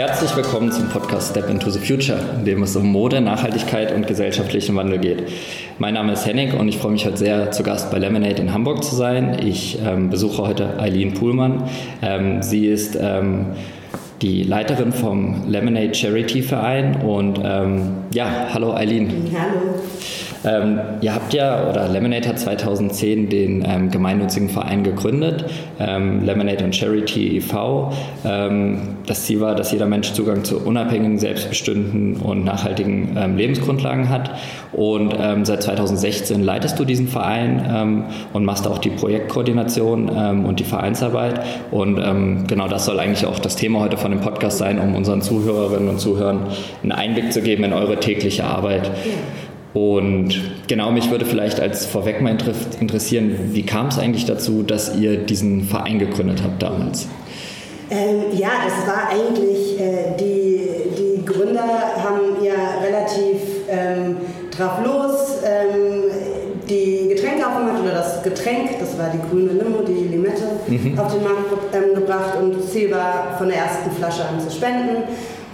Herzlich willkommen zum Podcast Step into the Future, in dem es um Mode, Nachhaltigkeit und gesellschaftlichen Wandel geht. Mein Name ist Henning und ich freue mich heute sehr, zu Gast bei Lemonade in Hamburg zu sein. Ich ähm, besuche heute Eileen Puhlmann. Ähm, sie ist ähm, die Leiterin vom Lemonade Charity Verein und ähm, ja, hallo Eileen. Hallo. Ähm, ihr habt ja, oder Lemonade hat 2010 den ähm, gemeinnützigen Verein gegründet, ähm, Lemonade and Charity e.V. Ähm, das Ziel war, dass jeder Mensch Zugang zu unabhängigen, selbstbestimmten und nachhaltigen ähm, Lebensgrundlagen hat. Und ähm, seit 2016 leitest du diesen Verein und machst auch die Projektkoordination und die Vereinsarbeit. Und genau das soll eigentlich auch das Thema heute von dem Podcast sein, um unseren Zuhörerinnen und Zuhörern einen Einblick zu geben in eure tägliche Arbeit. Ja. Und genau, mich würde vielleicht als vorweg mal interessieren, wie kam es eigentlich dazu, dass ihr diesen Verein gegründet habt damals? Ähm, ja, das war eigentlich, äh, die, die Gründer haben ja relativ ähm, drauf los ähm, die Getränke aufgemacht oder das Getränk, das war die grüne Limo, mhm. auf den Markt ähm, gebracht und das Ziel war, von der ersten Flasche an zu spenden.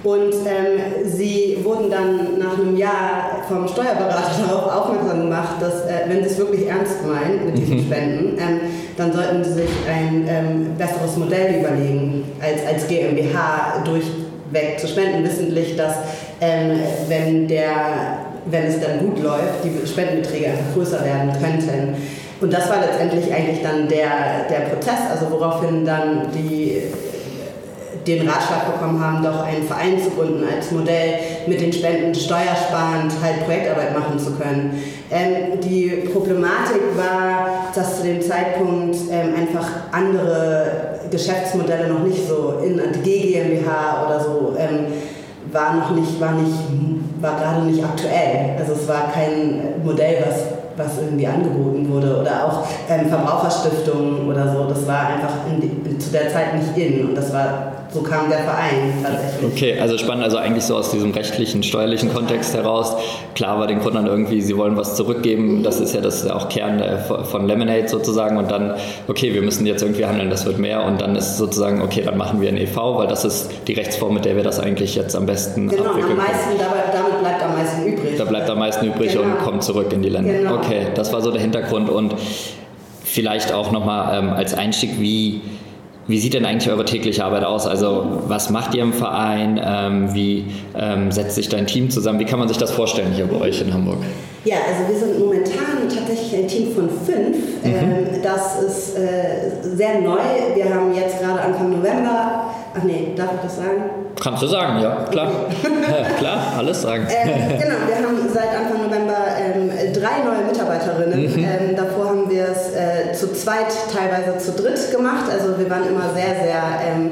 Und ähm, sie wurden dann nach einem Jahr vom Steuerberater darauf aufmerksam gemacht, dass äh, wenn sie es wirklich ernst meinen mit diesen mhm. Spenden, ähm, dann sollten sie sich ein ähm, besseres Modell überlegen, als, als GmbH durchweg zu spenden, wissentlich, dass ähm, wenn, der, wenn es dann gut läuft, die Spendenbeträge einfach größer werden könnten. Und das war letztendlich eigentlich dann der, der Prozess, also woraufhin dann die den Ratschlag bekommen haben, doch einen Verein zu gründen als Modell mit den Spenden steuersparend halt Projektarbeit machen zu können. Ähm, die Problematik war, dass zu dem Zeitpunkt ähm, einfach andere Geschäftsmodelle noch nicht so in die GmbH oder so ähm, war noch nicht, war nicht, war gerade nicht aktuell. Also es war kein Modell, was was irgendwie angeboten wurde oder auch ähm, Verbraucherstiftungen oder so. Das war einfach die, zu der Zeit nicht in und das war so kam der Verein tatsächlich. Okay, also spannend, also eigentlich so aus diesem rechtlichen, steuerlichen Kontext heraus. Klar war den Gründern irgendwie, sie wollen was zurückgeben, das ist ja das auch Kern von Lemonade sozusagen und dann, okay, wir müssen jetzt irgendwie handeln, das wird mehr und dann ist sozusagen, okay, dann machen wir ein e.V., weil das ist die Rechtsform, mit der wir das eigentlich jetzt am besten Genau, am meisten, damit bleibt am meisten übrig. Da bleibt am meisten übrig genau. und kommt zurück in die Länder. Genau. Okay, das war so der Hintergrund und vielleicht auch nochmal ähm, als Einstieg, wie wie sieht denn eigentlich eure tägliche Arbeit aus? Also was macht ihr im Verein? Ähm, wie ähm, setzt sich dein Team zusammen? Wie kann man sich das vorstellen hier bei euch in Hamburg? Ja, also wir sind momentan tatsächlich ein Team von fünf. Mhm. Ähm, das ist äh, sehr neu. Wir haben jetzt gerade Anfang November, ach nee, darf ich das sagen? Kannst du sagen, ja, klar. ja, klar, alles sagen. Ähm, genau, wir haben seit Anfang November ähm, drei neue Mitarbeiterinnen. Mhm. Ähm, davor haben wir es äh, zu zweit, teilweise zu dritt gemacht. Also wir waren immer sehr, sehr ähm,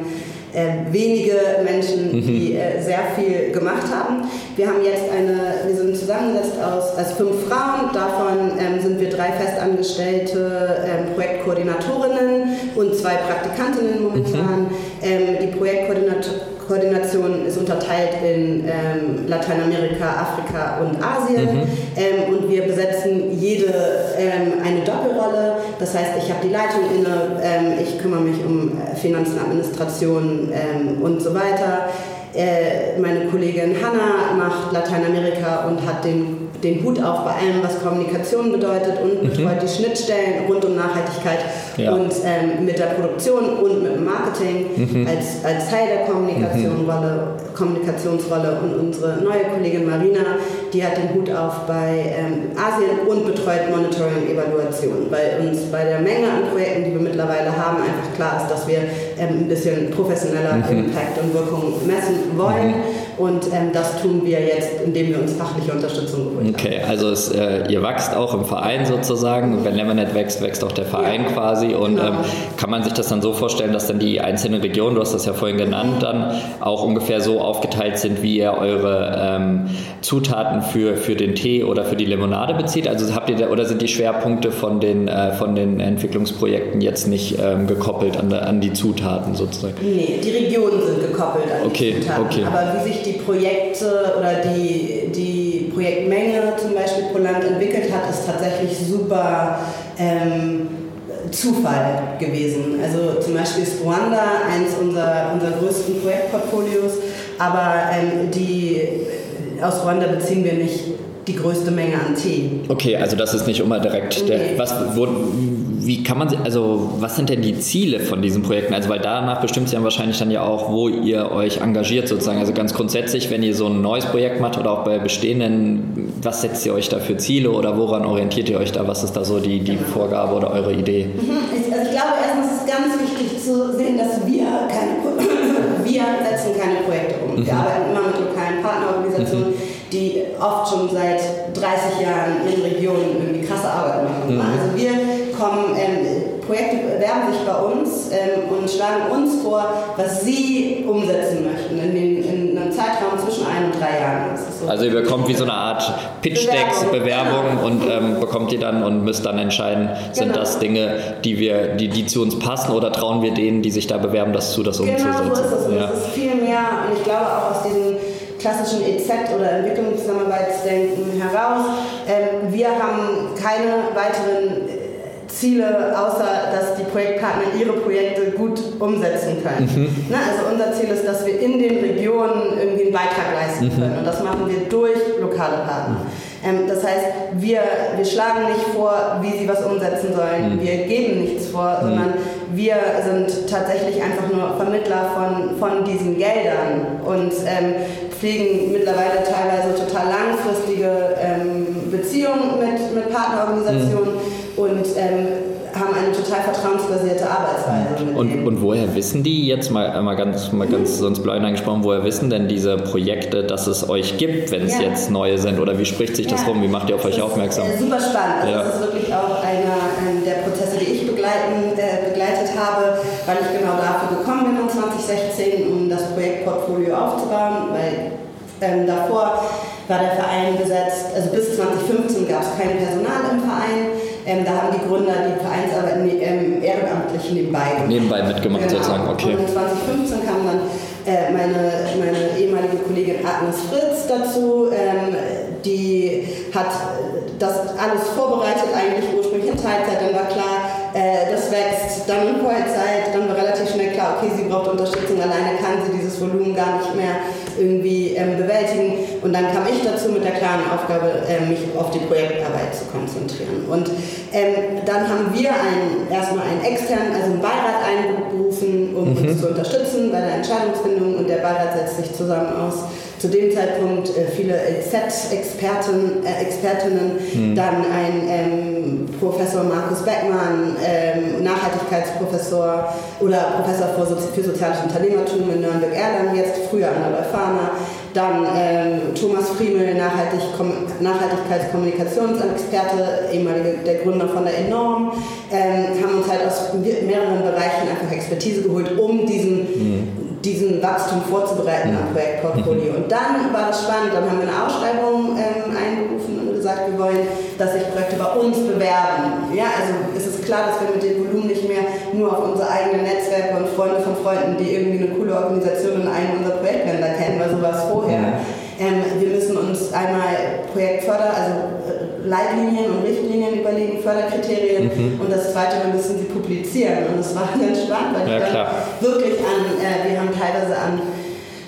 äh, wenige Menschen, mhm. die äh, sehr viel gemacht haben. Wir haben jetzt eine, wir sind zusammengesetzt aus, aus fünf Frauen, davon ähm, sind wir drei festangestellte ähm, Projektkoordinatorinnen und zwei Praktikantinnen momentan. Mhm. Ähm, die Projektkoordinatorin Koordination ist unterteilt in ähm, Lateinamerika, Afrika und Asien. Mhm. Ähm, und wir besetzen jede ähm, eine Doppelrolle. Das heißt, ich habe die Leitung inne, ähm, ich kümmere mich um äh, Finanzen, Administration ähm, und so weiter. Äh, meine Kollegin Hanna macht Lateinamerika und hat den, den Hut auf bei allem, was Kommunikation bedeutet und mhm. betreut die Schnittstellen rund um Nachhaltigkeit ja. und ähm, mit der Produktion und mit dem Marketing mhm. als, als Teil der Kommunikationsrolle, mhm. Kommunikationsrolle. Und unsere neue Kollegin Marina, die hat den Hut auf bei ähm, Asien und betreut Monitoring und Evaluation. Bei uns bei der Menge an Projekten, die wir mittlerweile haben, einfach klar ist, dass wir ähm, ein bisschen professioneller mhm. Impact und Wirkung messen wollen. Und ähm, das tun wir jetzt, indem wir uns fachliche Unterstützung geholt haben. Okay, also es, äh, ihr wächst auch im Verein sozusagen. Und wenn Lemonade wächst, wächst auch der Verein ja. quasi. Und genau. ähm, kann man sich das dann so vorstellen, dass dann die einzelnen Regionen, du hast das ja vorhin genannt, dann auch ungefähr so aufgeteilt sind, wie ihr eure ähm, Zutaten für, für den Tee oder für die Limonade bezieht? Also habt ihr da, oder sind die Schwerpunkte von den, äh, von den Entwicklungsprojekten jetzt nicht ähm, gekoppelt an, an die Zutaten sozusagen? Nee, die Regionen sind gekoppelt an okay, die Zutaten. Okay. Aber wie sich die Projekte oder die, die Projektmenge zum Beispiel pro Land entwickelt hat, ist tatsächlich super ähm, Zufall gewesen. Also zum Beispiel ist Ruanda eines unserer, unserer größten Projektportfolios aber ähm, die, aus Ruanda beziehen wir nicht die größte Menge an Tee. Okay, also das ist nicht immer direkt der, was, wo, wie kann man, also was sind denn die Ziele von diesen Projekten? Also weil danach bestimmt sie ja wahrscheinlich dann ja auch, wo ihr euch engagiert sozusagen. Also ganz grundsätzlich, wenn ihr so ein neues Projekt macht oder auch bei bestehenden, was setzt ihr euch da für Ziele oder woran orientiert ihr euch da? Was ist da so die, die Vorgabe oder eure Idee? Mhm. Also ich glaube, erstens ist es ganz wichtig zu sehen, dass wir keine, wir setzen keine Projekte um. Mhm. Wir arbeiten immer mit lokalen Partnerorganisationen. Mhm die oft schon seit 30 Jahren in Regionen irgendwie krasse Arbeit machen. Mhm. Also wir kommen, ähm, Projekte bewerben sich bei uns ähm, und schlagen uns vor, was sie umsetzen möchten in, den, in einem Zeitraum zwischen ein und drei Jahren. So also ihr bekommt wie so eine Art Pitch-Decks, Bewerbung, Bewerbung genau. und ähm, bekommt die dann und müsst dann entscheiden, sind genau. das Dinge, die, wir, die, die zu uns passen oder trauen wir denen, die sich da bewerben, das zu, das umzusetzen? Genau so ist es. Und ja. ist viel mehr und ich glaube auch aus diesen klassischen EZ- oder Entwicklungszusammenarbeitsdenken heraus. Ähm, wir haben keine weiteren äh, Ziele, außer dass die Projektpartner ihre Projekte gut umsetzen können. Mhm. Ne, also unser Ziel ist, dass wir in den Regionen irgendwie einen Beitrag leisten mhm. können und das machen wir durch lokale Partner. Ähm, das heißt, wir, wir schlagen nicht vor, wie sie was umsetzen sollen, mhm. wir geben nichts vor, mhm. sondern wir sind tatsächlich einfach nur Vermittler von, von diesen Geldern und ähm, pflegen mittlerweile teilweise total langfristige ähm, Beziehungen mit, mit Partnerorganisationen mhm. und ähm, haben eine total vertrauensbasierte Arbeitsweise. Und, und woher wissen die jetzt mal, mal ganz, mal ganz sonst blind angesprochen, woher wissen denn diese Projekte, dass es euch gibt, wenn es ja. jetzt neue sind? Oder wie spricht sich das ja. rum? Wie macht ihr auf das euch aufmerksam? Ist, äh, super spannend. Also ja. Das ist wirklich auch einer ähm, der Prozesse, die ich begleiten, äh, begleitet habe, weil ich genau dafür gekommen bin 2016, um das Projektportfolio aufzubauen, weil ähm, davor war der Verein besetzt, also bis 2015 gab es kein Personal im Verein. Ähm, da haben die Gründer die Vereinsarbeit ne, ähm, ehrenamtlich nebenbei gemacht. Nebenbei mitgemacht genau. sozusagen, okay. Und 2015 kam dann äh, meine, meine ehemalige Kollegin Agnes Fritz dazu. Ähm, die hat das alles vorbereitet, eigentlich ursprünglich in Teilzeit. Dann war klar, äh, das wächst. Dann in Vollzeit, dann war relativ schnell klar, okay, sie braucht Unterstützung. Alleine kann sie dieses Volumen gar nicht mehr irgendwie ähm, bewältigen. Und dann kam ich dazu mit der klaren Aufgabe, äh, mich auf die Projektarbeit zu konzentrieren. Und ähm, dann haben wir einen, erstmal einen externen, also einen Beirat einberufen, um mhm. uns zu unterstützen bei der Entscheidungsfindung. Und der Beirat setzt sich zusammen aus zu dem Zeitpunkt äh, viele Z-Experten, äh, Expertinnen, mhm. dann ein ähm, Professor Markus Beckmann, ähm, Nachhaltigkeitsprofessor oder Professor für, Sozi für soziales Unternehmertum in Nürnberg-Erlangen, jetzt früher an der Leuphana, dann ähm, Thomas Friemel, Nachhaltig Nachhaltigkeitskommunikationsexperte, ehemaliger der Gründer von der Enorm, ähm, haben uns halt aus mehreren Bereichen einfach Expertise geholt, um diesen mhm diesen Wachstum vorzubereiten am Projektportfolio. Mhm. Und dann war das spannend, dann haben wir eine Ausschreibung ähm, einberufen und gesagt, wir wollen, dass sich Projekte bei uns bewerben. Ja, also es ist klar, dass wir mit dem Volumen nicht mehr nur auf unsere eigenen Netzwerke und Freunde von Freunden, die irgendwie eine coole Organisation in einem unserer Projektländer kennen, weil so war es vorher. Ähm, wir müssen uns einmal Projektförder, also äh, Leitlinien und Richtlinien überlegen, Förderkriterien mhm. und das zweite, wir müssen sie publizieren. Und das war ganz spannend, weil ja, ich dann wirklich an, äh, wir haben teilweise an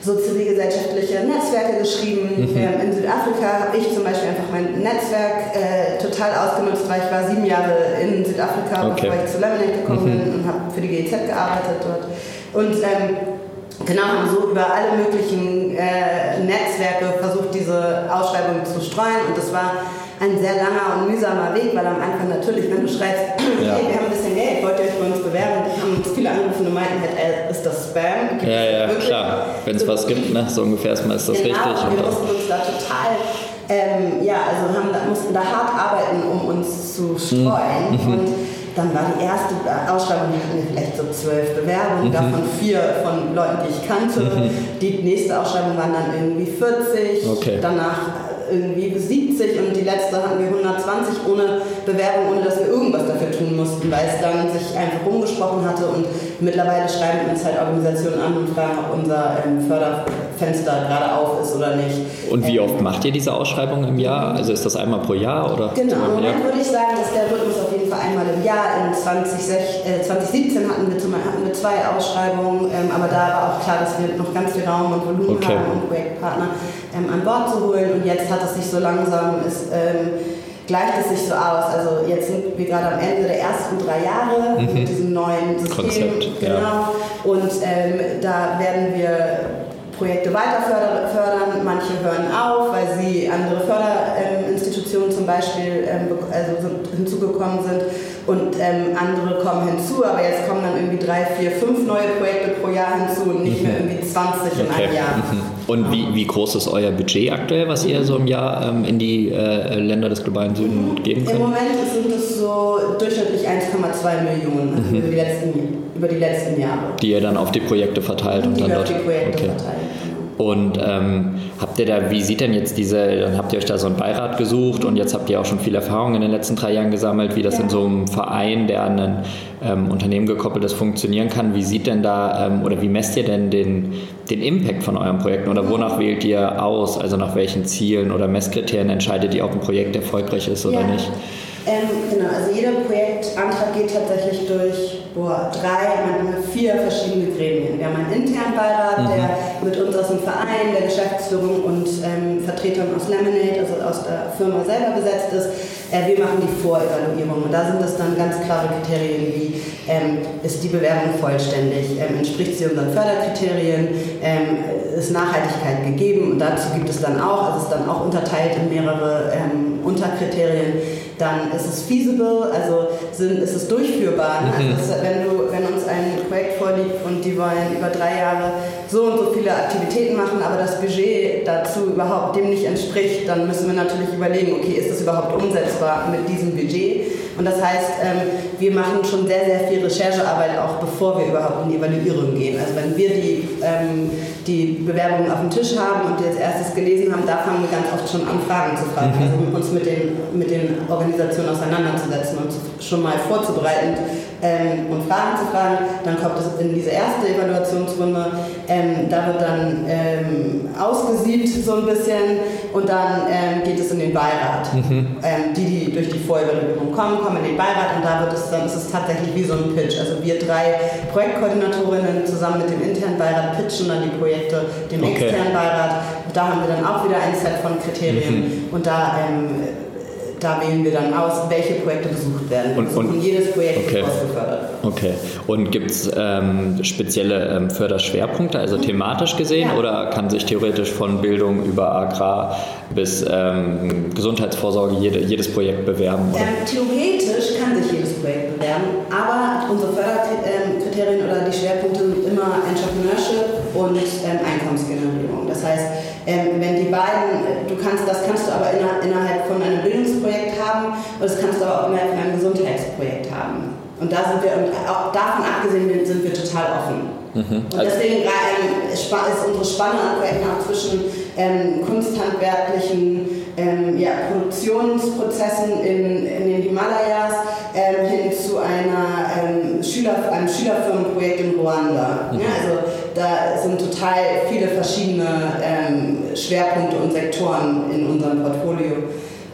so zivilgesellschaftliche Netzwerke geschrieben. Mhm. Ähm, in Südafrika habe ich zum Beispiel einfach mein Netzwerk äh, total ausgenutzt, weil ich war sieben Jahre in Südafrika, okay. bevor ich zu Lemonade gekommen mhm. bin und habe für die GEZ gearbeitet dort. Und ähm, Genau, haben so über alle möglichen äh, Netzwerke versucht, diese Ausschreibung zu streuen. Und das war ein sehr langer und mühsamer Weg, weil am Anfang natürlich, wenn du schreibst, ja. hey, wir haben ein bisschen Geld, wollt ihr euch bei uns bewerben, haben uns viele angerufen und meinten halt, ey, ist das Spam? Gibt ja, ja, wirklich? klar. Wenn es was gibt, ne, so ungefähr ist das genau, richtig. Und wir mussten uns da total, ähm, ja, also haben, mussten da hart arbeiten, um uns zu streuen. Mhm. Und dann war die erste Ausschreibung, die hatten wir vielleicht so zwölf Bewerbungen, mhm. davon vier von Leuten, die ich kannte. Mhm. Die nächste Ausschreibung waren dann irgendwie 40, okay. danach irgendwie 70 und die letzte hatten wir 120 ohne Bewerbung, ohne dass wir irgendwas dafür tun mussten, weil es dann sich einfach rumgesprochen hatte und mittlerweile schreiben uns halt Organisationen an und fragen, ob unser ähm, Förder Fenster gerade auf ist oder nicht. Und wie oft macht ihr diese Ausschreibung im Jahr? Also ist das einmal pro Jahr oder? Genau, im Moment würde ich sagen, dass der Rhythmus auf jeden Fall einmal im Jahr. In 20, äh, 2017 hatten wir, zum, hatten wir zwei Ausschreibungen, ähm, aber da war auch klar, dass wir noch ganz viel Raum und Volumen okay. haben, um Projektpartner ähm, an Bord zu holen. Und jetzt hat es sich so langsam, ist, ähm, gleicht es sich so aus. Also jetzt sind wir gerade am Ende der ersten drei Jahre mhm. mit diesem neuen System. Konzept, genau. Ja. Und ähm, da werden wir Projekte weiter fördern. Manche hören auf, weil sie andere Förderinstitutionen zum Beispiel ähm, also hinzugekommen sind und ähm, andere kommen hinzu. Aber jetzt kommen dann irgendwie drei, vier, fünf neue Projekte pro Jahr hinzu und nicht mhm. mehr irgendwie 20 okay. in einem Jahr. Und wie, wie groß ist euer Budget aktuell, was ihr so im Jahr ähm, in die äh, Länder des globalen Süden geben könnt? Im Moment sind es so durchschnittlich 1,2 Millionen also mhm. über, die letzten, über die letzten Jahre. Die ihr dann auf die Projekte verteilt und, und dann dort. Auf die Projekte okay. verteilt. Und ähm, habt ihr da, wie sieht denn jetzt diese, dann habt ihr euch da so einen Beirat gesucht und jetzt habt ihr auch schon viel Erfahrung in den letzten drei Jahren gesammelt, wie das ja. in so einem Verein, der an ein ähm, Unternehmen gekoppelt ist, funktionieren kann. Wie sieht denn da ähm, oder wie messt ihr denn den, den Impact von euren Projekten oder wonach wählt ihr aus? Also nach welchen Zielen oder Messkriterien entscheidet ihr, ob ein Projekt erfolgreich ist oder ja. nicht? Ähm, genau, also jeder Projektantrag geht tatsächlich durch boah, drei, manchmal vier verschiedene Gremien. Wir haben einen internen Beirat, mhm. der mit uns aus dem Verein, der Geschäftsführung und ähm, Vertretern aus Lemonade, also aus der Firma selber besetzt ist. Äh, wir machen die Vorevaluierung und da sind es dann ganz klare Kriterien wie ähm, ist die Bewerbung vollständig, ähm, entspricht sie unseren Förderkriterien, ähm, ist Nachhaltigkeit gegeben und dazu gibt es dann auch, also ist dann auch unterteilt in mehrere ähm, Unterkriterien dann ist es feasible, also sind, ist es durchführbar. Ne? Also wenn, du, wenn uns ein Projekt vorliegt und die wollen über drei Jahre so und so viele Aktivitäten machen, aber das Budget dazu überhaupt dem nicht entspricht, dann müssen wir natürlich überlegen, okay, ist das überhaupt umsetzbar mit diesem Budget? Und das heißt, ähm, wir machen schon sehr, sehr viel Recherchearbeit auch, bevor wir überhaupt in die Evaluierung gehen. Also wenn wir die, ähm, die Bewerbungen auf dem Tisch haben und die als erstes gelesen haben, da fangen wir ganz oft schon an, Fragen zu fragen, mhm. also uns mit den, mit den Organisationen auseinanderzusetzen und schon mal vorzubereiten ähm, und Fragen zu fragen. Dann kommt es in diese erste Evaluationsrunde. Ähm, da wird dann ähm, ausgesiebt so ein bisschen und dann ähm, geht es in den Beirat. Mhm. Ähm, die, die durch die Vorevaluierung kommen, kommen in den Beirat und da wird es dann ist es tatsächlich wie so ein Pitch. Also wir drei Projektkoordinatorinnen zusammen mit dem internen Beirat pitchen dann die Projekte dem okay. externen Beirat. Da haben wir dann auch wieder ein Set von Kriterien mhm. und da ähm, da wählen wir dann aus, welche Projekte besucht werden. Und, und jedes Projekt okay. ausgefördert. Okay. Und gibt es ähm, spezielle ähm, Förderschwerpunkte, also thematisch gesehen, ja. oder kann sich theoretisch von Bildung über Agrar bis ähm, Gesundheitsvorsorge jede, jedes Projekt bewerben? Ähm, theoretisch kann sich jedes Projekt bewerben, aber unsere Förderkriterien oder die Schwerpunkte sind immer Entrepreneurship und ähm, Einkommensgenerierung. Das heißt, ähm, die beiden, du kannst, das kannst du aber innerhalb von einem Bildungsprojekt haben und das kannst du aber auch innerhalb von einem Gesundheitsprojekt haben. Und da sind wir, und auch davon abgesehen sind wir total offen. Mhm. Und deswegen ähm, ist unsere Spanne an Projekten auch zwischen ähm, kunsthandwerklichen ähm, ja, Produktionsprozessen in, in den Himalayas ähm, hin zu einer, ähm, Schüler, einem Schülerfirmenprojekt in Ruanda. Mhm. Ja, also da sind total viele verschiedene ähm, Schwerpunkte und Sektoren in unserem Portfolio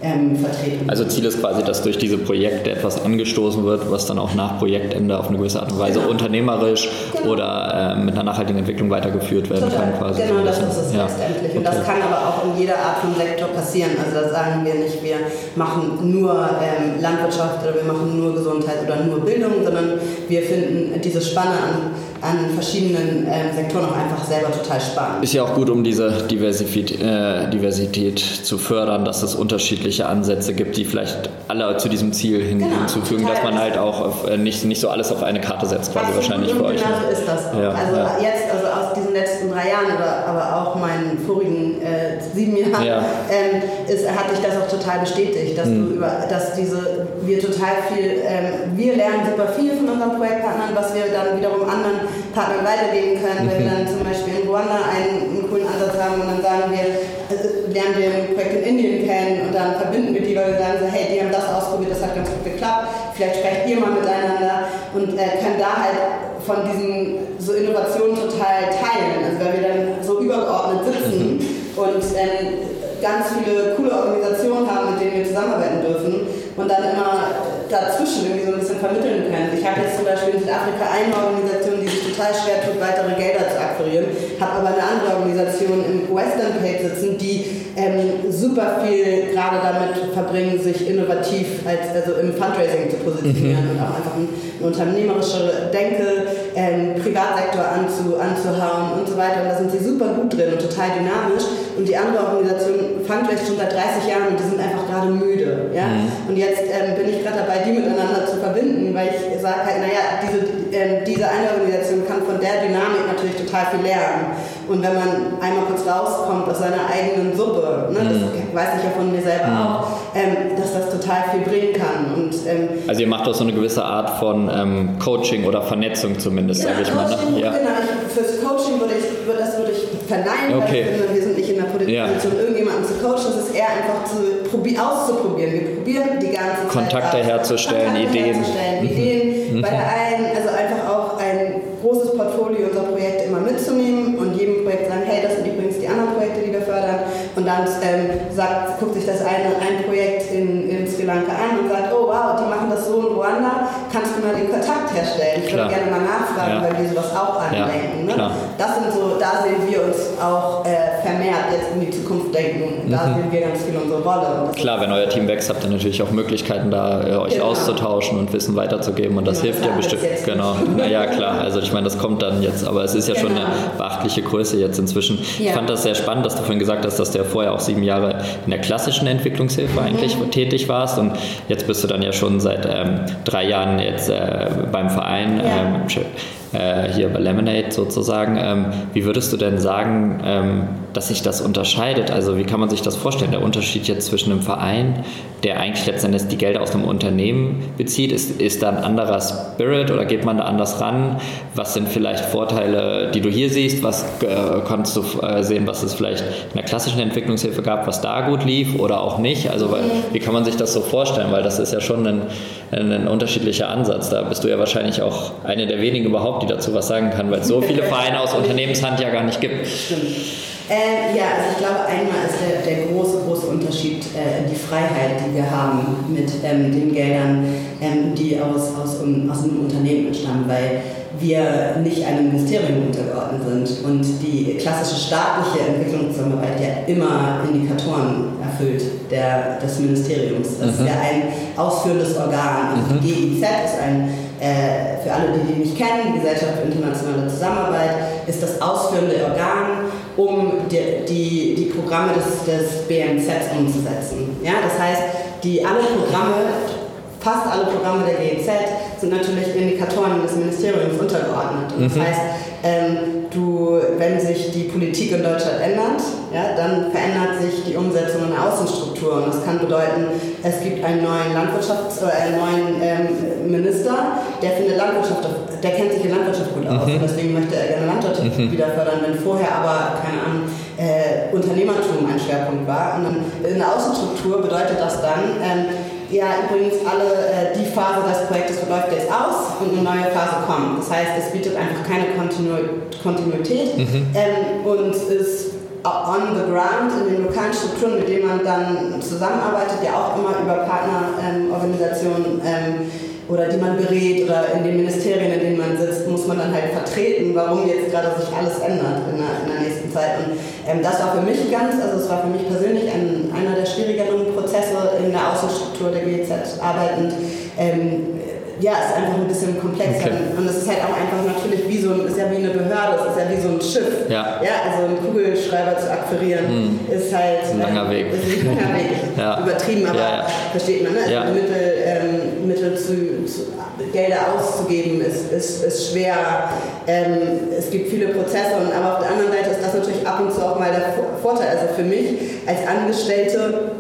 ähm, vertreten. Also Ziel ist quasi, dass durch diese Projekte etwas angestoßen wird, was dann auch nach Projektende auf eine gewisse Art und Weise genau. unternehmerisch genau. oder äh, mit einer nachhaltigen Entwicklung weitergeführt werden Total. kann. Quasi genau, so das ist es ja. letztendlich. Und okay. das kann aber auch in jeder Art von Sektor passieren. Also da sagen wir nicht, wir machen nur ähm, Landwirtschaft oder wir machen nur Gesundheit oder nur Bildung, sondern wir finden diese Spanne an an verschiedenen ähm, Sektoren auch einfach selber total spannend. Ist ja auch gut, um diese Diversität, äh, Diversität zu fördern, dass es unterschiedliche Ansätze gibt, die vielleicht alle zu diesem Ziel hin, genau, hinzufügen, dass man halt auch auf, äh, nicht, nicht so alles auf eine Karte setzt, quasi wahrscheinlich für euch. Genau so ist das. Ja, also ja. jetzt, also aus diesen letzten drei Jahren, oder, aber auch meinen vorigen äh, sieben Jahren, ja. ähm, ist, hat sich das auch total bestätigt, dass, mhm. du über, dass diese, wir total viel, ähm, wir lernen super viel von unseren Projektpartnern, was wir dann wiederum anderen Partnern weitergeben können. Wenn wir mhm. dann zum Beispiel in Ruanda einen, einen coolen Ansatz haben und dann sagen wir, also lernen wir ein Projekt in Indien kennen und dann verbinden wir die, weil wir sagen so, hey, die haben das ausprobiert, das hat ganz gut geklappt, vielleicht sprecht ihr mal miteinander und äh, können da halt von diesen so Innovationen total teilen. Also weil wir dann so übergeordnet sitzen mhm. und ähm, ganz viele coole Organisationen haben, mit denen wir zusammenarbeiten dürfen und dann immer dazwischen irgendwie so ein bisschen vermitteln können. Ich habe jetzt zum Beispiel in Südafrika eine Organisation, die sich total schwer tut, weitere Gelder zu akquirieren, habe aber eine andere Organisation im Western Page sitzen, die ähm, super viel gerade damit verbringen, sich innovativ als, also im Fundraising zu positionieren mhm. und auch einfach eine unternehmerische Denke, ähm, Privatsektor anzu, anzuhauen und so weiter. Und da sind sie super gut drin und total dynamisch. Und die andere Organisation Fundraise schon seit 30 Jahren und die sind einfach gerade müde. Ja? Mhm. Und jetzt ähm, bin ich gerade dabei, die miteinander zu verbinden, weil ich sage halt, naja, diese, ähm, diese eine Organisation kann von der Dynamik natürlich total viel lernen. Und wenn man einmal kurz rauskommt aus seiner eigenen Suppe, ne, das mhm. weiß ich ja von mir selber mhm. auch, ähm, dass das total viel bringen kann. Und, ähm, also ihr macht auch so eine gewisse Art von ähm, Coaching oder Vernetzung zumindest, ja, sage ich mal. Ne? Ja. Genau, ich, fürs Coaching würde ich, das würde verneinen, okay. weil wir sind nicht in der Position, ja. irgendjemanden zu coachen, das ist eher einfach zu, auszuprobieren. Wir probieren die ganze Zeit Kontakte aus. herzustellen, Kontakte Ideen. Herzustellen, mhm. Ideen mhm. bei der einen, also einfach auch ein großes Portfolio unserer Projekte immer mitzunehmen und jedem Projekt sagen, hey, das sind übrigens die anderen Projekte, die wir fördern. Und dann ähm, sagt, guckt sich das eine, ein Projekt in, in Sri Lanka an und sagt, oh wow, die machen das so in Ruanda, kannst du mal den Kontakt herstellen? Ich würde gerne mal nachfragen, ja. weil die sowas auch andenken. Ja, ne? Das sind so, da sehen wir uns auch äh, vermehrt jetzt in die Zukunft denken. Da mhm. sehen wir ganz viel unsere Rolle. Klar, wenn euer Team wächst, habt ihr natürlich auch Möglichkeiten, da äh, euch genau. auszutauschen und Wissen weiterzugeben und das genau, hilft ja bestimmt. Genau, naja, klar. Also ich meine, das kommt dann jetzt, aber es ist ja genau. schon eine beachtliche Größe jetzt inzwischen. Ja. Ich fand das sehr spannend, dass du vorhin gesagt hast, dass du ja vorher auch sieben Jahre in der klassischen Entwicklungshilfe eigentlich mhm. tätig warst und jetzt bist du dann ja schon seit ähm, drei Jahren jetzt äh, beim Verein. Ja. Ähm, äh, hier bei Lemonade sozusagen. Ähm, wie würdest du denn sagen, ähm, dass sich das unterscheidet? Also wie kann man sich das vorstellen? Der Unterschied jetzt zwischen einem Verein, der eigentlich letztendlich die Gelder aus einem Unternehmen bezieht, ist, ist da ein anderer Spirit oder geht man da anders ran? Was sind vielleicht Vorteile, die du hier siehst? Was äh, konntest du äh, sehen, was es vielleicht in der klassischen Entwicklungshilfe gab, was da gut lief oder auch nicht? Also weil, wie kann man sich das so vorstellen? Weil das ist ja schon ein, ein unterschiedlicher Ansatz. Da bist du ja wahrscheinlich auch eine der wenigen überhaupt, die dazu was sagen kann, weil es so viele Vereine aus Unternehmenshand ja gar nicht gibt. Stimmt. Äh, ja, also ich glaube, einmal ist der, der große, große Unterschied äh, die Freiheit, die wir haben mit ähm, den Geldern, ähm, die aus, aus, um, aus einem Unternehmen entstammen, weil wir nicht einem Ministerium untergeordnet sind und die klassische staatliche Entwicklungszusammenarbeit ja immer Indikatoren erfüllt der, des Ministeriums. Das mhm. ist ja ein ausführendes Organ. Also mhm. Die GIZ ist ein äh, für alle, die die nicht kennen, die Gesellschaft für internationale Zusammenarbeit ist das ausführende Organ, um die, die, die Programme des, des BMZ umzusetzen. Ja, das heißt, die alle Programme, fast alle Programme der GEZ sind natürlich Indikatoren des Ministeriums untergeordnet. Und das mhm. heißt, ähm, du, wenn sich die Politik in Deutschland ändert, ja, dann verändert sich die Umsetzung in der Außenstruktur. Und das kann bedeuten, es gibt einen neuen Landwirtschafts- oder einen neuen ähm, Minister, der findet Landwirtschaft, der kennt sich in Landwirtschaft gut aus. Mhm. Und deswegen möchte er gerne Landwirtschaft mhm. wieder fördern, wenn vorher aber, keine Ahnung, äh, Unternehmertum ein Schwerpunkt war. Und dann in der Außenstruktur bedeutet das dann, ähm, ja, übrigens alle, äh, die Phase des Projektes läuft jetzt aus und eine neue Phase kommt. Das heißt, es bietet einfach keine Kontinu Kontinuität mhm. ähm, und ist on the ground in den lokalen Strukturen, mit denen man dann zusammenarbeitet, ja auch immer über Partnerorganisationen ähm, oder die man berät oder in den Ministerien, in denen man sitzt, muss man dann halt vertreten, warum jetzt gerade sich alles ändert in der, in der nächsten Zeit. Und ähm, das war für mich ganz, also es war für mich persönlich ein, einer der schwierigeren Prozesse in der Außenstruktur der GZ arbeitend. Ähm, ja, ist einfach ein bisschen komplexer. Okay. Und es ist halt auch einfach natürlich wie so ein, ist ja wie eine Behörde, es ist ja wie so ein Schiff. Ja. ja also einen Kugelschreiber zu akquirieren hm. ist halt. Ein langer Weg. Ist ein langer Weg. ja. Übertrieben, aber ja, ja. versteht man, ne? Also Mittel, ähm, Mittel zu, zu, Gelder auszugeben ist, ist, ist schwer. Ähm, es gibt viele Prozesse, aber auf der anderen Seite ist das natürlich ab und zu auch mal der Vorteil. Also für mich als Angestellte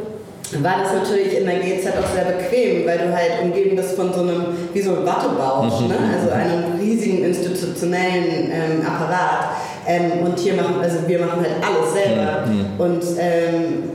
war das natürlich in der GZ auch sehr bequem, weil du halt umgeben bist von so einem, wie so ein Wattebausch, mhm. ne? also einem riesigen institutionellen ähm, Apparat. Ähm, und hier machen, also wir machen halt alles selber. Mhm. Und ähm,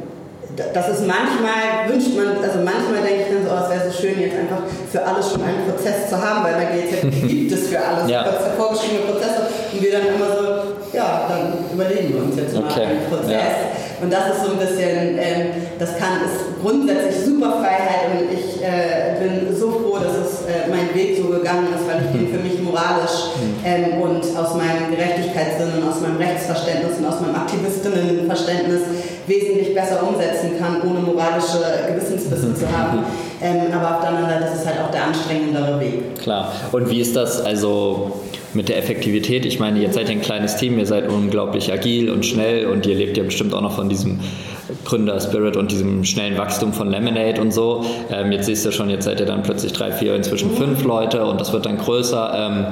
das ist manchmal, wünscht man, also manchmal denke ich dann so, oh, es wäre so schön, jetzt einfach für alles schon einen Prozess zu haben, weil bei GEZ gibt es für alles ja. vorgeschriebene Prozesse und wir dann immer so, ja, dann überlegen wir uns jetzt mal okay. einen Prozess. Ja. Und das ist so ein bisschen, ähm, das kann, ist grundsätzlich super Freiheit und ich äh, bin so froh, dass es äh, mein Weg so gegangen ist, weil ich den für mich moralisch mhm. ähm, und aus meinem Gerechtigkeitssinn und aus meinem Rechtsverständnis und aus meinem Aktivistinnenverständnis wesentlich besser umsetzen kann, ohne moralische Gewissensbisse zu haben. Ähm, aber auf der anderen Seite ist es halt auch der anstrengendere Weg. Klar. Und wie ist das also mit der Effektivität? Ich meine, jetzt seid ihr ein kleines Team, ihr seid unglaublich agil und schnell und ihr lebt ja bestimmt auch noch von diesem Gründer-Spirit und diesem schnellen Wachstum von Lemonade und so. Ähm, jetzt siehst du schon, jetzt seid ihr dann plötzlich drei, vier, inzwischen fünf Leute und das wird dann größer. Ähm,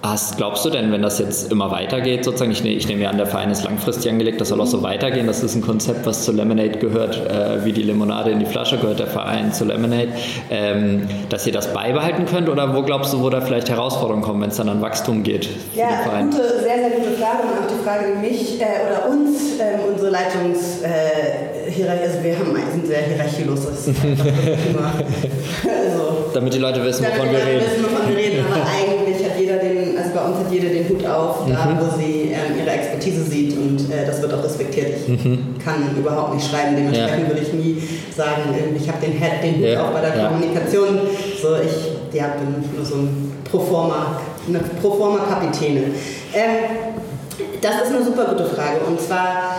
Hast, glaubst du denn, wenn das jetzt immer weitergeht, sozusagen, ich, ne, ich nehme ja an, der Verein ist langfristig angelegt, das soll auch so weitergehen, das ist ein Konzept, was zu Lemonade gehört, äh, wie die Limonade in die Flasche gehört der Verein zu Lemonade, ähm, dass ihr das beibehalten könnt oder wo glaubst du, wo da vielleicht Herausforderungen kommen, wenn es dann an Wachstum geht? Ja, gute, sehr, sehr gute Frage und auch die Frage, die mich äh, oder uns, äh, unsere Leitungshierarchie, äh, also wir haben, sind sehr hierarchielos, das ist also, Damit die Leute wissen, wovon wir reden. Wissen, wovon wir reden, aber eigentlich hat jeder den also bei uns hat jede den Hut auf, mhm. da wo sie ähm, ihre Expertise sieht und äh, das wird auch respektiert. Ich mhm. kann überhaupt nicht schreiben, dementsprechend ja. würde ich nie sagen, ich habe den, den Hut ja. auf bei der ja. Kommunikation. So, ich ja, bin nur so ein Proforma, eine Proforma-Kapitänin. Ähm, das ist eine super gute Frage und zwar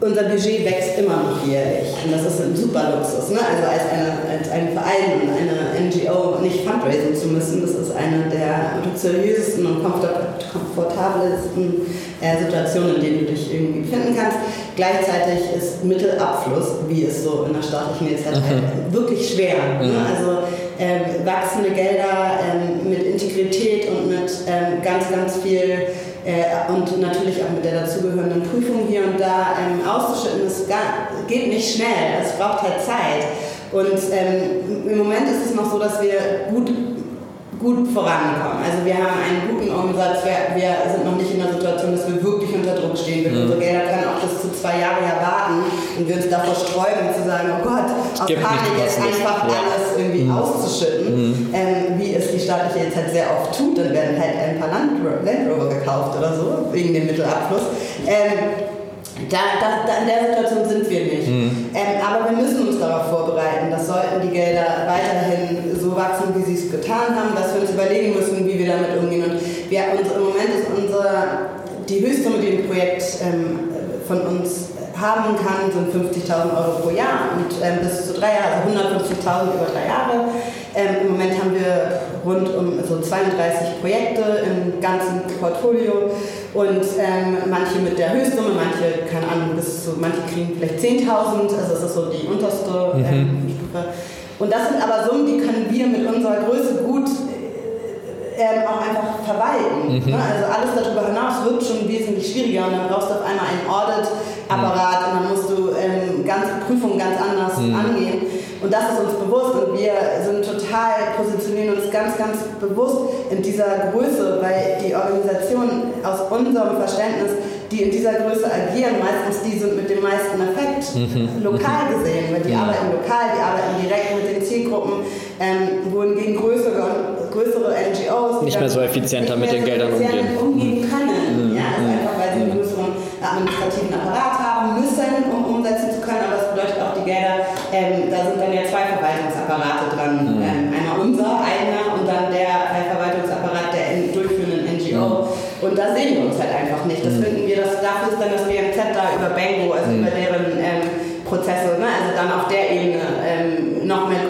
unser Budget wächst immer noch jährlich. Und das ist ein super Luxus. Ne? Also als, eine, als ein Verein und eine NGO nicht fundraisen zu müssen, das ist eine der luxuriösesten und komfortabelsten äh, Situationen, in denen du dich irgendwie finden kannst. Gleichzeitig ist Mittelabfluss, wie es so in der staatlichen Netzwerk mhm. wirklich schwer. Ne? Mhm. Ne? Also ähm, wachsende Gelder ähm, mit Integrität und mit ähm, ganz, ganz viel äh, und natürlich auch mit der dazugehörenden Prüfung hier und da ähm, auszuschütten, das geht nicht schnell, es braucht halt Zeit. Und ähm, im Moment ist es noch so, dass wir gut gut vorankommen. Also wir haben einen guten Umsatz, wir, wir, sind noch nicht in der Situation, dass wir wirklich unter Druck stehen. Mhm. Unsere Gelder können auch bis zu zwei Jahre ja warten und wir uns davor sträuben zu sagen, oh Gott, aus Panik jetzt einfach ja. alles irgendwie mhm. auszuschütten, mhm. Ähm, wie es die staatliche jetzt halt sehr oft tut, dann werden halt ein paar Land, Land Rover gekauft oder so, wegen dem Mittelabfluss. Ähm, da, da, da, in der Situation sind wir nicht. Mhm. Ähm, aber wir müssen uns darauf vorbereiten, dass sollten die Gelder weiterhin so wachsen, wie sie es getan haben, dass wir uns überlegen müssen, wie wir damit umgehen. Und wir, uns, im Moment ist unsere, die höchste mit dem Projekt ähm, von uns haben kann, sind 50.000 Euro pro Jahr und ähm, bis zu drei Jahre, also 150.000 über drei Jahre. Ähm, Im Moment haben wir rund um so 32 Projekte im ganzen Portfolio und ähm, manche mit der Höchstsumme, manche, keine Ahnung, bis zu, manche kriegen vielleicht 10.000, also das ist so die unterste mhm. Und das sind aber Summen, die können wir mit unserer Größe gut ähm, auch einfach verwalten. Mhm. Ne? Also alles darüber hinaus wird schon wesentlich schwieriger und dann brauchst du auf einmal einen Audit-Apparat mhm. und dann musst du ähm, ganze Prüfungen ganz anders mhm. angehen. Und das ist uns bewusst und wir sind total, positionieren uns ganz, ganz bewusst in dieser Größe, weil die Organisationen aus unserem Verständnis, die in dieser Größe agieren, meistens die sind mit dem meisten Effekt mhm. lokal gesehen, weil die arbeiten lokal, die arbeiten direkt mit den Zielgruppen, ähm, wohingegen größere, größere NGOs nicht mehr so effizienter mit den Geldern umgehen. umgehen können. Mhm. Ja, also einfach weil sie einen größeren administrativen Apparat haben müssen, um umsetzen zu können, aber das bedeutet auch die Gelder ähm, da sind dann ja zwei Verwaltungsapparate dran. Mhm. Ähm, einmal unser eigener und dann der Verwaltungsapparat der durchführenden NGO. Mhm. Und da sehen wir uns halt einfach nicht. Das mhm. finden wir, das, dafür ist dann das BMZ da über Bango, also mhm. über deren ähm, Prozesse, ne? also dann auf der Ebene ähm, noch mehr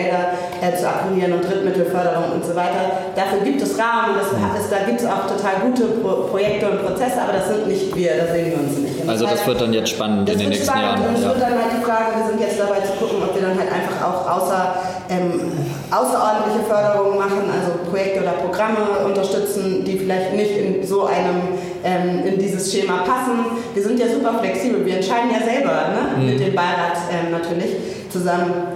Gelder äh, zu akquirieren und Drittmittelförderung und so weiter. Dafür gibt es Rahmen, das ist, da gibt es auch total gute Pro Projekte und Prozesse, aber das sind nicht wir, da sehen wir uns nicht. Und also das, heißt, wird dann jetzt spannend in den nächsten. Jahren. Und es ja. wird dann halt die Frage, wir sind jetzt dabei zu gucken, ob wir dann halt einfach auch außer, ähm, außerordentliche Förderungen machen, also Projekte oder Programme unterstützen, die vielleicht nicht in so einem ähm, in dieses Schema passen. Wir sind ja super flexibel, wir entscheiden ja selber ne? Mhm. mit dem Beirat ähm, natürlich zusammen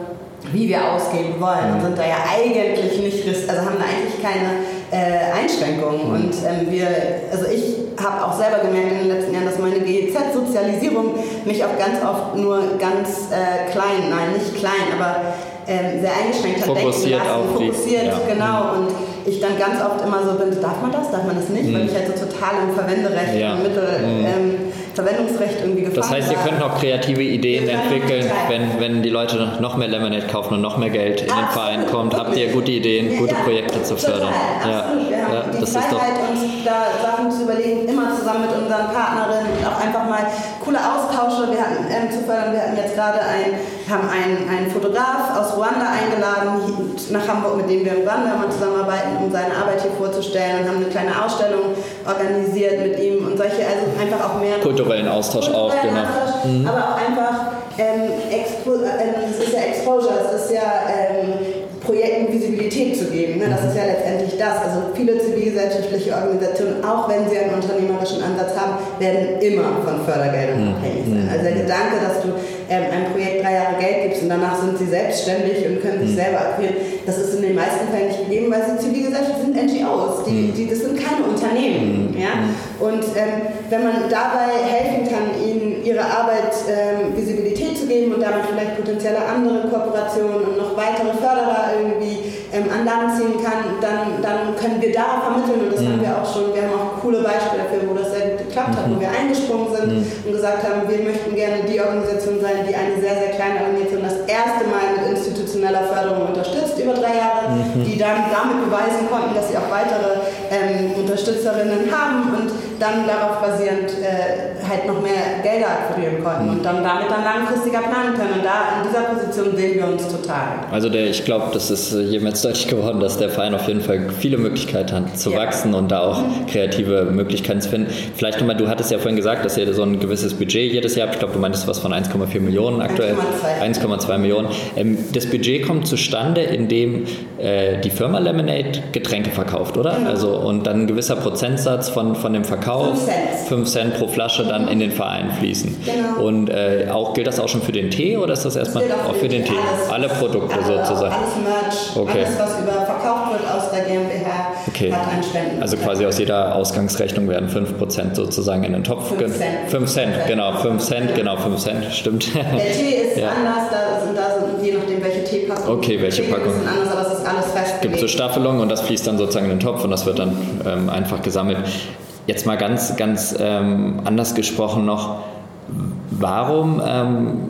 wie wir ausgeben wollen und mhm. sind da ja eigentlich nicht, also haben da eigentlich keine äh, Einschränkungen. Mhm. Und ähm, wir, also ich habe auch selber gemerkt in den letzten Jahren, dass meine GEZ-Sozialisierung mich auch ganz oft nur ganz äh, klein, nein, nicht klein, aber ähm, sehr eingeschränkt hat fokussiert denken lassen, fokussiert, ja. genau. Und ich dann ganz oft immer so bin, darf man das, darf man das nicht, mhm. weil ich halt so total im Verwenderecht ja. und Mittel, mhm. ähm, Verwendungsrecht irgendwie gefangen Das heißt, ihr könnt noch kreative Ideen entwickeln, wenn, wenn die Leute noch mehr Lemonade kaufen und noch mehr Geld in den Verein kommt. Habt ihr gute Ideen, gute Projekte zu fördern? Ja, ja, die Freiheit, uns da Sachen zu überlegen, immer zusammen mit unseren Partnerinnen und auch einfach mal coole Austausche wir hatten, ähm, zu fördern. Wir hatten jetzt gerade ein, haben einen, einen Fotograf aus Ruanda eingeladen nach Hamburg, mit dem wir in Ruanda mal zusammenarbeiten, um seine Arbeit hier vorzustellen und haben eine kleine Ausstellung organisiert mit ihm und solche, also einfach auch mehr kulturellen Austausch kulturellen auch, genau. Austausch, mhm. Aber auch einfach, ähm, Expo äh, es ist ja Exposure, es ist ja ähm, Projekten Visibilität zu geben. Ne? Das ist ja letztendlich das. Also viele zivilgesellschaftliche Organisationen, auch wenn sie einen unternehmerischen Ansatz haben, werden immer von Fördergeldern mhm. abhängig sein. Also der Gedanke, dass du ähm, einem Projekt drei Jahre Geld gibst und danach sind sie selbstständig und können sich mhm. selber akquirieren, das ist in den meisten Fällen nicht gegeben, weil sie Zivilgesellschaft sind NGOs. Die, mhm. die, das sind keine Unternehmen. Mhm. Ja? Und ähm, wenn man dabei helfen kann, ihnen ihre Arbeit ähm, Visibilität zu geben und damit vielleicht potenzielle andere Kooperationen und noch weitere Förderer irgendwie ähm, an Land ziehen kann, dann, dann können wir da vermitteln und das mhm. haben wir auch schon. Wir haben auch coole Beispiele dafür, wo das sehr gut geklappt hat, wo mhm. wir eingesprungen sind mhm. und gesagt haben, wir möchten gerne die Organisation sein, die eine sehr, sehr kleine Organisation das erste Mal mit institutioneller Förderung unterstützt über drei Jahre, mhm. Dann damit beweisen konnten, dass sie auch weitere ähm, Unterstützerinnen haben und dann darauf basierend äh, halt noch mehr Gelder akquirieren konnten und dann damit dann langfristiger planen können. Und da in dieser Position sehen wir uns total. Also der, ich glaube, das ist äh, hiermit deutlich geworden, dass der Verein auf jeden Fall viele Möglichkeiten hat zu ja. wachsen und da auch mhm. kreative Möglichkeiten zu finden. Vielleicht nochmal, du hattest ja vorhin gesagt, dass ihr so ein gewisses Budget jedes Jahr habt. Ich glaube, du meintest was von 1,4 Millionen aktuell. 1,2 Millionen. Ähm, das Budget kommt zustande, indem äh, die Firma Lemonade Getränke verkauft, oder? Genau. Also und dann ein gewisser Prozentsatz von, von dem Verkauf, 5 Cent. 5 Cent pro Flasche, dann in den Verein fließen. Genau. Und äh, auch gilt das auch schon für den Tee oder ist das erstmal auch, auch für den Tee? Alles, Alle Produkte alle, sozusagen. Alles Merch, okay. alles was über verkauft wird aus der GmbH okay. hat einen Spenden. Also quasi aus jeder Ausgangsrechnung werden 5% sozusagen in den Topf. 5 Cent. 5 Cent, genau, 5 Cent, genau, 5 Cent, stimmt. Der Tee ist ja. anders, da sind, da sind je nachdem welche Teepackung. Okay, welche Packung. Ist anders, aber ist alles festgelegt. Gibt so Staffelungen und das fließt dann sozusagen in den Topf und das wird dann ähm, einfach gesammelt. Jetzt mal ganz, ganz ähm, anders gesprochen noch, warum ähm,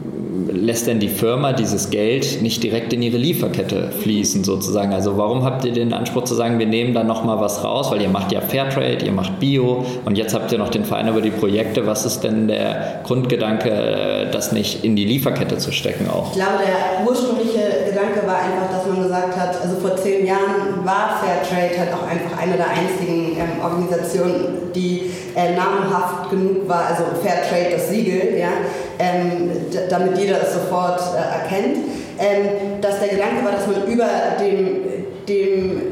lässt denn die Firma dieses Geld nicht direkt in ihre Lieferkette fließen sozusagen? Also warum habt ihr den Anspruch zu sagen, wir nehmen da nochmal was raus, weil ihr macht ja Fairtrade, ihr macht Bio und jetzt habt ihr noch den Verein über die Projekte. Was ist denn der Grundgedanke, äh, das nicht in die Lieferkette zu stecken auch? Ich glaube, der ursprüngliche Gedanke war einfach, dass man gesagt hat, also vor zehn Jahren war Fairtrade halt auch einfach eine der einzigen ähm, Organisationen, die äh, namenhaft genug war, also Fairtrade das Siegel, ja, ähm, damit jeder es sofort äh, erkennt, ähm, dass der Gedanke war, dass man über dem, dem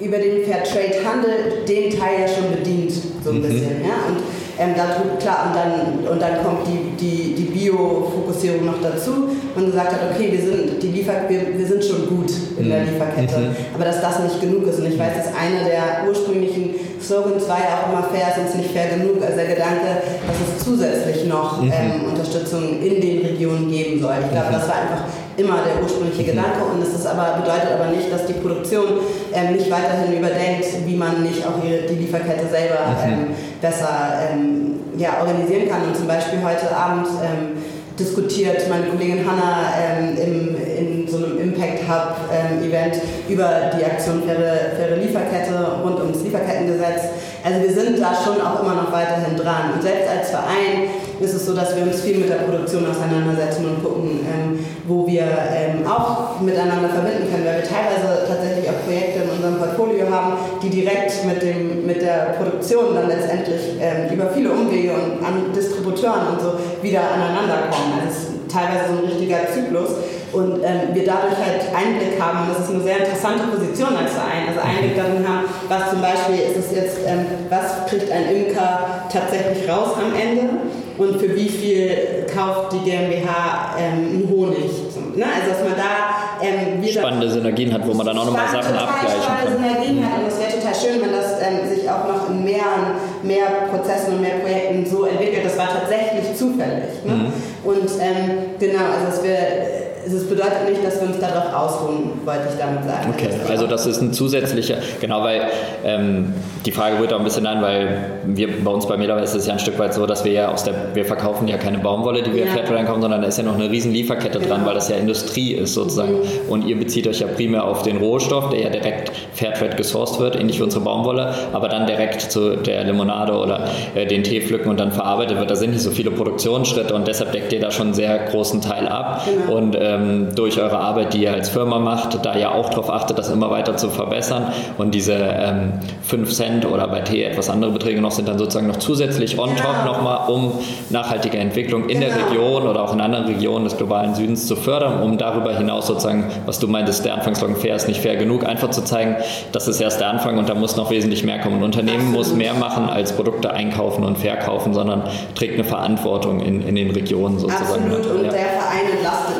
über den Fairtrade-Handel den Teil ja schon bedient, so ein mhm. bisschen. Ja? Und ähm, da, klar, und dann, und dann kommt die, die, die Bio-Fokussierung noch dazu und gesagt hat, okay, wir sind, die Liefer wir, wir sind schon gut in mhm. der Lieferkette, mhm. aber dass das nicht genug ist. Und ich weiß, dass einer der ursprünglichen Slogans war ja auch immer fair, ist uns nicht fair genug. Also der Gedanke, dass es zusätzlich noch mhm. ähm, Unterstützung in den Regionen geben soll. Ich glaube, mhm. das war einfach immer der ursprüngliche mhm. Gedanke und es ist aber, bedeutet aber nicht, dass die Produktion ähm, nicht weiterhin überdenkt, wie man nicht auch ihre, die Lieferkette selber mhm. ähm, besser ähm, ja, organisieren kann. Und zum Beispiel heute Abend ähm, diskutiert meine Kollegin Hanna ähm, im, in so einem Impact Hub ähm, Event über die Aktion faire, faire Lieferkette rund ums Lieferkettengesetz. Also wir sind da schon auch immer noch weiterhin dran. Und selbst als Verein ist es so, dass wir uns viel mit der Produktion auseinandersetzen und gucken, ähm, wo wir ähm, auch miteinander verbinden können, weil wir teilweise tatsächlich auch Projekte in unserem Portfolio haben, die direkt mit, dem, mit der Produktion dann letztendlich ähm, über viele Umwege und an Distributeuren und so wieder aneinander kommen. Es ist teilweise so ein richtiger Zyklus und ähm, wir dadurch halt Einblick haben und das ist eine sehr interessante Position als Verein, also Einblick darin haben, was zum Beispiel ist es jetzt, ähm, was kriegt ein Imker tatsächlich raus am Ende und für wie viel kauft die GmbH ähm, Honig. Ne? Also dass man da ähm, spannende Synergien hat, wo man dann auch nochmal Sachen abgleichen kann. Synergien hat und es wäre total schön, wenn das ähm, sich auch noch in mehr, mehr Prozessen und mehr Projekten so entwickelt. Das war tatsächlich zufällig. Ne? Mhm. Und ähm, genau, also es wäre es bedeutet nicht, dass wir uns darauf ausruhen, wollte ich damit sagen. Okay, also das ist ein zusätzlicher, genau, weil ähm, die Frage wird auch ein bisschen an, weil wir bei uns bei Mela ist es ja ein Stück weit so, dass wir ja aus der, wir verkaufen ja keine Baumwolle, die wir ja. Fairtrade einkaufen, sondern da ist ja noch eine riesen Lieferkette genau. dran, weil das ja Industrie ist sozusagen. Mhm. Und ihr bezieht euch ja primär auf den Rohstoff, der ja direkt Fairtrade gesourced wird, ähnlich wie unsere Baumwolle, aber dann direkt zu der Limonade oder äh, den Tee pflücken und dann verarbeitet wird. Da sind nicht so viele Produktionsschritte und deshalb deckt ihr da schon einen sehr großen Teil ab. Genau. Und ähm, durch eure Arbeit, die ihr als Firma macht, da ja auch darauf achtet, das immer weiter zu verbessern und diese ähm, 5 Cent oder bei Tee etwas andere Beträge noch sind dann sozusagen noch zusätzlich on top genau. nochmal, um nachhaltige Entwicklung in genau. der Region oder auch in anderen Regionen des globalen Südens zu fördern, um darüber hinaus sozusagen, was du meintest, der Anfangslogan fair ist nicht fair genug, einfach zu zeigen, das ist erst der Anfang und da muss noch wesentlich mehr kommen. Ein Unternehmen muss mehr machen als Produkte einkaufen und verkaufen, sondern trägt eine Verantwortung in, in den Regionen sozusagen. Absolut und ja. der Verein entlastet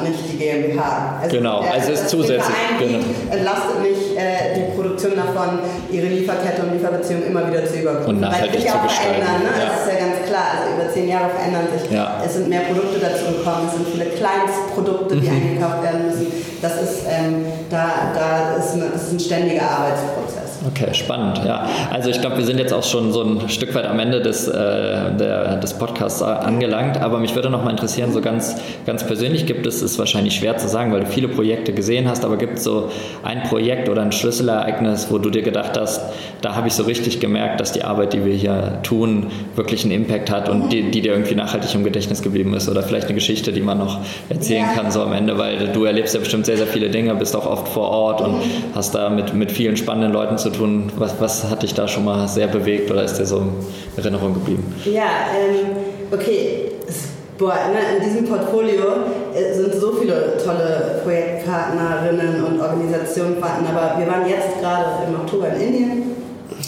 GmbH. Also genau, der, also es ist zusätzlich. Genau. entlastet nicht äh, die Produktion davon, ihre Lieferkette und Lieferbeziehungen immer wieder zu überprüfen. Und nachhaltig zu gestalten. Ne? Ja. Das ist ja ganz klar. Also über zehn Jahre verändern sich. Ja. Es sind mehr Produkte dazu gekommen, es sind viele Kleinstprodukte, die mhm. eingekauft werden müssen. Das ist, ähm, da, da ist, eine, das ist ein ständiger Arbeitsprozess. Okay, spannend, ja. Also ich glaube, wir sind jetzt auch schon so ein Stück weit am Ende des, äh, der, des Podcasts angelangt, aber mich würde noch mal interessieren, so ganz, ganz persönlich gibt es, ist wahrscheinlich schwer zu sagen, weil du viele Projekte gesehen hast, aber gibt es so ein Projekt oder ein Schlüsselereignis, wo du dir gedacht hast, da habe ich so richtig gemerkt, dass die Arbeit, die wir hier tun, wirklich einen Impact hat und die, die dir irgendwie nachhaltig im Gedächtnis geblieben ist oder vielleicht eine Geschichte, die man noch erzählen ja. kann so am Ende, weil du erlebst ja bestimmt sehr, sehr viele Dinge, bist auch oft vor Ort und hast da mit, mit vielen spannenden Leuten zu zu tun. Was, was hat dich da schon mal sehr bewegt oder ist dir so in Erinnerung geblieben? Ja, ähm, okay. Boah, ne, in diesem Portfolio äh, sind so viele tolle Projektpartnerinnen und Organisationen aber wir waren jetzt gerade im Oktober in Indien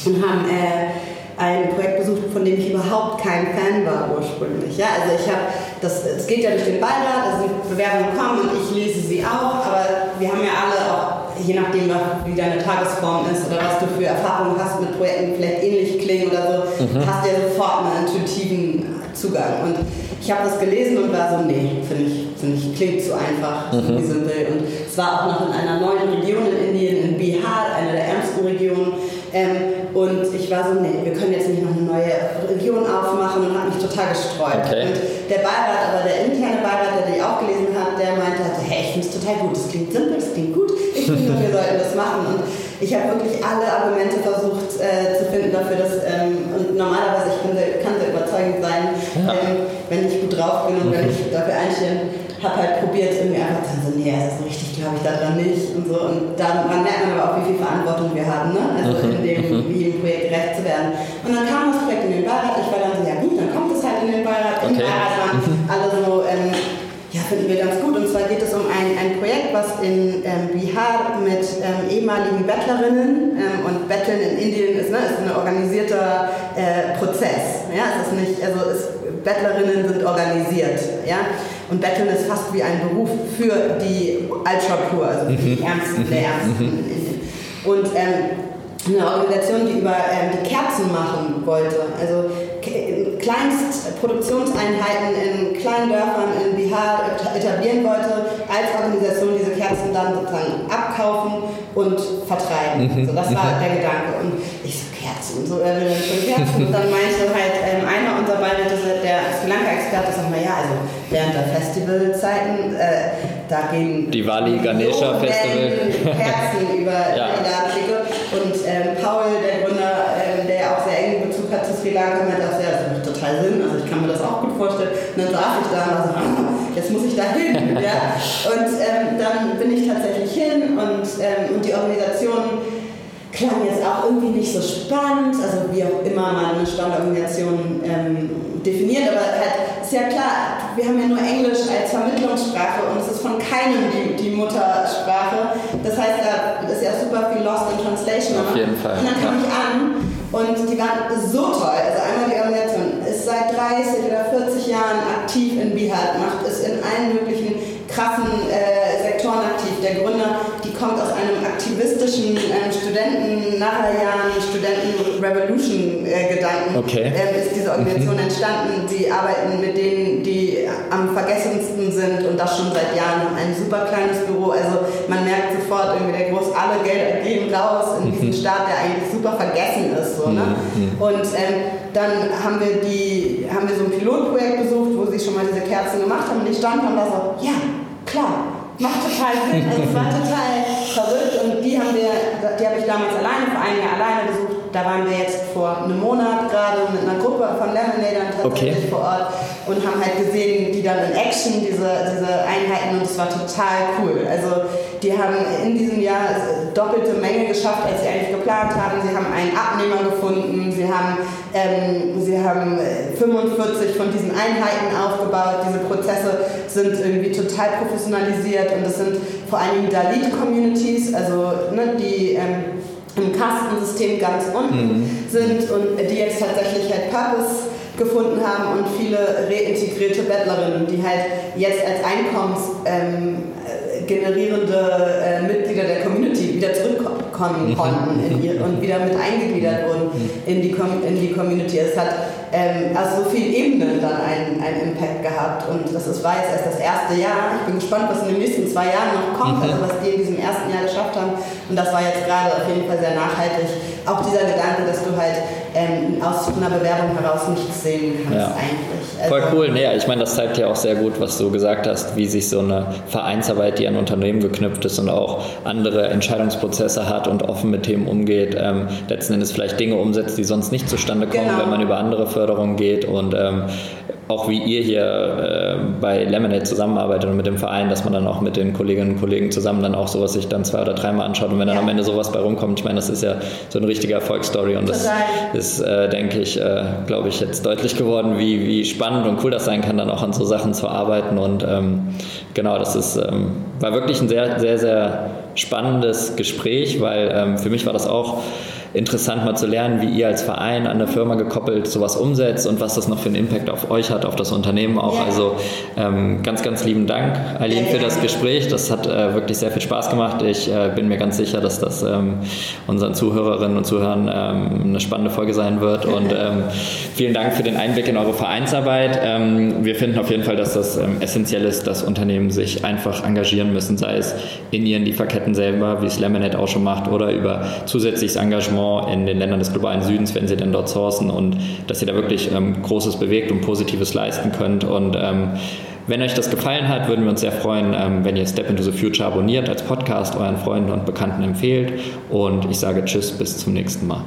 und haben äh, ein Projekt besucht, von dem ich überhaupt kein Fan war ursprünglich. Ja, also ich habe, das, es geht ja durch den Beirat, also die Bewerbungen kommen und ich lese sie auch, aber wir haben ja alle auch je nachdem, wie deine Tagesform ist oder was du für Erfahrungen hast mit Projekten, die vielleicht ähnlich klingen oder so, mhm. hast du ja sofort einen intuitiven Zugang. Und ich habe das gelesen und war so, nee, finde ich, find ich, klingt zu einfach, mhm. wie simpel. Und es war auch noch in einer neuen Region in Indien, in Bihar, einer der ärmsten Regionen. Ähm, und ich war so, nee, wir können jetzt nicht noch eine neue Region aufmachen und habe mich total gestreut. Okay. Und der Beirat, aber der interne Beirat, der die auch gelesen hat, der meinte, hey, ich finde es total gut, das klingt simpel, das klingt gut, finde, wir sollten das machen. Und ich habe wirklich alle Argumente versucht äh, zu finden dafür, dass, ähm, und normalerweise, ich kann sehr, kann sehr überzeugend sein, ja. ähm, wenn ich gut drauf bin und wenn ich dafür einstehen habe halt probiert, irgendwie einfach zu sagen, nee, das ist richtig, glaube ich daran nicht und so. Und daran merkt man aber auch, wie viel Verantwortung wir haben, ne? Also mhm. in dem, mhm. wie im Projekt gerecht zu werden. Und dann kam das Projekt in den Beirat, ich war dann so, ja finden wir ganz gut. Und zwar geht es um ein, ein Projekt, was in ähm, Bihar mit ähm, ehemaligen Bettlerinnen ähm, und Betteln in Indien ist, ne, ist ein organisierter äh, Prozess. Ja, es ist nicht, also es, Bettlerinnen sind organisiert. Ja? Und Betteln ist fast wie ein Beruf für die Altschapur, also die mhm. Ärmsten der Ärmsten. Mhm. Und ähm, eine Organisation, die über ähm, die Kerzen machen wollte. Also Kleinstproduktionseinheiten in kleinen Dörfern in Bihar etablieren wollte, als Organisation diese Kerzen dann sozusagen abkaufen und vertreiben. Mhm. So, das war der Gedanke. Und ich so, Kerzen, so, er will schon Kerzen. Und dann meinte halt ähm, einer unserer beiden, der Sri Lanka-Experte, sagt mal, ja, also während der Festivalzeiten, äh, da gehen die Wali Ganesha Festival Kerzen über ja. die Ladenschicke. Und ähm, Paul, der Gründer, ähm, der auch sehr engen Bezug hat zu Sri Lanka, meinte auch sehr, total Sinn, also ich kann mir das auch gut vorstellen. Und dann saß ich da und war so, jetzt muss ich da hin. ja? Und ähm, dann bin ich tatsächlich hin und, ähm, und die Organisation klang jetzt auch irgendwie nicht so spannend, also wie auch immer man eine Standorganisation ähm, definiert, aber halt ist ja klar, wir haben ja nur Englisch als Vermittlungssprache und es ist von keinem die, die Muttersprache. Das heißt, da ist ja super viel Lost in Translation. Auf jeden Fall. Und dann kam ja. ich an und die waren so toll. Also einmal die Organisation seit 30 oder 40 Jahren aktiv in Bihar, macht es in allen möglichen krassen äh, Sektoren aktiv. Der der Gründer, kommt aus einem aktivistischen ähm, Studenten, Jahren Studenten-Revolution-Gedanken. Äh, okay. Ähm, ist diese Organisation mhm. entstanden. Sie arbeiten mit denen, die am vergessensten sind und das schon seit Jahren, ein super kleines Büro. Also man merkt sofort irgendwie, der groß alle Gelder gehen raus in diesen mhm. Staat, der eigentlich super vergessen ist. So, ne? Mhm. Und ähm, dann haben wir, die, haben wir so ein Pilotprojekt besucht, wo sie schon mal diese Kerzen gemacht haben und ich stand und war so, ja, klar, macht total Sinn. Also es war total verrückt und die haben wir, die habe ich damals alleine, vor einem Jahr alleine besucht. Da waren wir jetzt vor einem Monat gerade mit einer Gruppe von Lemonadern tatsächlich okay. vor Ort und haben halt gesehen, die dann in Action, diese, diese Einheiten und es war total cool. Also haben in diesem Jahr doppelte Menge geschafft, als sie eigentlich geplant haben. Sie haben einen Abnehmer gefunden, sie haben, ähm, sie haben 45 von diesen Einheiten aufgebaut. Diese Prozesse sind irgendwie total professionalisiert und das sind vor allem Dalit-Communities, also ne, die ähm, im Kastensystem ganz unten mhm. sind und die jetzt tatsächlich halt Purpose gefunden haben und viele reintegrierte Bettlerinnen, die halt jetzt als Einkommens ähm, generierende äh, Mitglieder der Community wieder zurückkommen mhm. konnten ihr, und wieder mit eingegliedert wurden mhm. in die, in die Community. Es hat ähm, also so viele Ebenen dann einen, einen Impact gehabt und das ist, war jetzt erst das erste Jahr. Ich bin gespannt, was in den nächsten zwei Jahren noch kommt, mhm. also was die in diesem ersten Jahr geschafft haben und das war jetzt gerade auf jeden Fall sehr nachhaltig. Auch dieser Gedanke, dass du halt ähm, aus einer Bewerbung heraus nichts sehen kannst ja. eigentlich. Also Voll cool. Nee, ich meine, das zeigt ja auch sehr gut, was du gesagt hast, wie sich so eine Vereinsarbeit, die an Unternehmen geknüpft ist und auch andere Entscheidungsprozesse hat und offen mit Themen umgeht, ähm, letzten Endes vielleicht Dinge umsetzt, die sonst nicht zustande kommen, genau. wenn man über andere Förderungen geht und ähm, auch wie ihr hier äh, bei Lemonade zusammenarbeitet und mit dem Verein, dass man dann auch mit den Kolleginnen und Kollegen zusammen dann auch sowas sich dann zwei oder dreimal anschaut und wenn dann ja. am Ende sowas bei rumkommt, ich meine, das ist ja so eine richtige Erfolgsstory und das Total. ist, äh, denke ich, äh, glaube ich, jetzt deutlich geworden, wie, wie spannend und cool das sein kann, dann auch an so Sachen zu arbeiten und ähm, genau, das ist, ähm, war wirklich ein sehr, sehr, sehr spannendes Gespräch, weil ähm, für mich war das auch interessant mal zu lernen, wie ihr als Verein an der Firma gekoppelt sowas umsetzt und was das noch für einen Impact auf euch hat, auf das Unternehmen auch. Ja. Also ähm, ganz, ganz lieben Dank, Eileen, für das Gespräch. Das hat äh, wirklich sehr viel Spaß gemacht. Ich äh, bin mir ganz sicher, dass das ähm, unseren Zuhörerinnen und Zuhörern ähm, eine spannende Folge sein wird. Und ähm, vielen Dank für den Einblick in eure Vereinsarbeit. Ähm, wir finden auf jeden Fall, dass das ähm, essentiell ist, dass Unternehmen sich einfach engagieren müssen, sei es in ihren Lieferketten selber, wie es Lemonade auch schon macht, oder über zusätzliches Engagement Engagement in den Ländern des globalen Südens, wenn sie denn dort sourcen und dass ihr da wirklich ähm, Großes bewegt und Positives leisten könnt. Und ähm, wenn euch das gefallen hat, würden wir uns sehr freuen, ähm, wenn ihr Step into the Future abonniert als Podcast, euren Freunden und Bekannten empfehlt. Und ich sage Tschüss, bis zum nächsten Mal.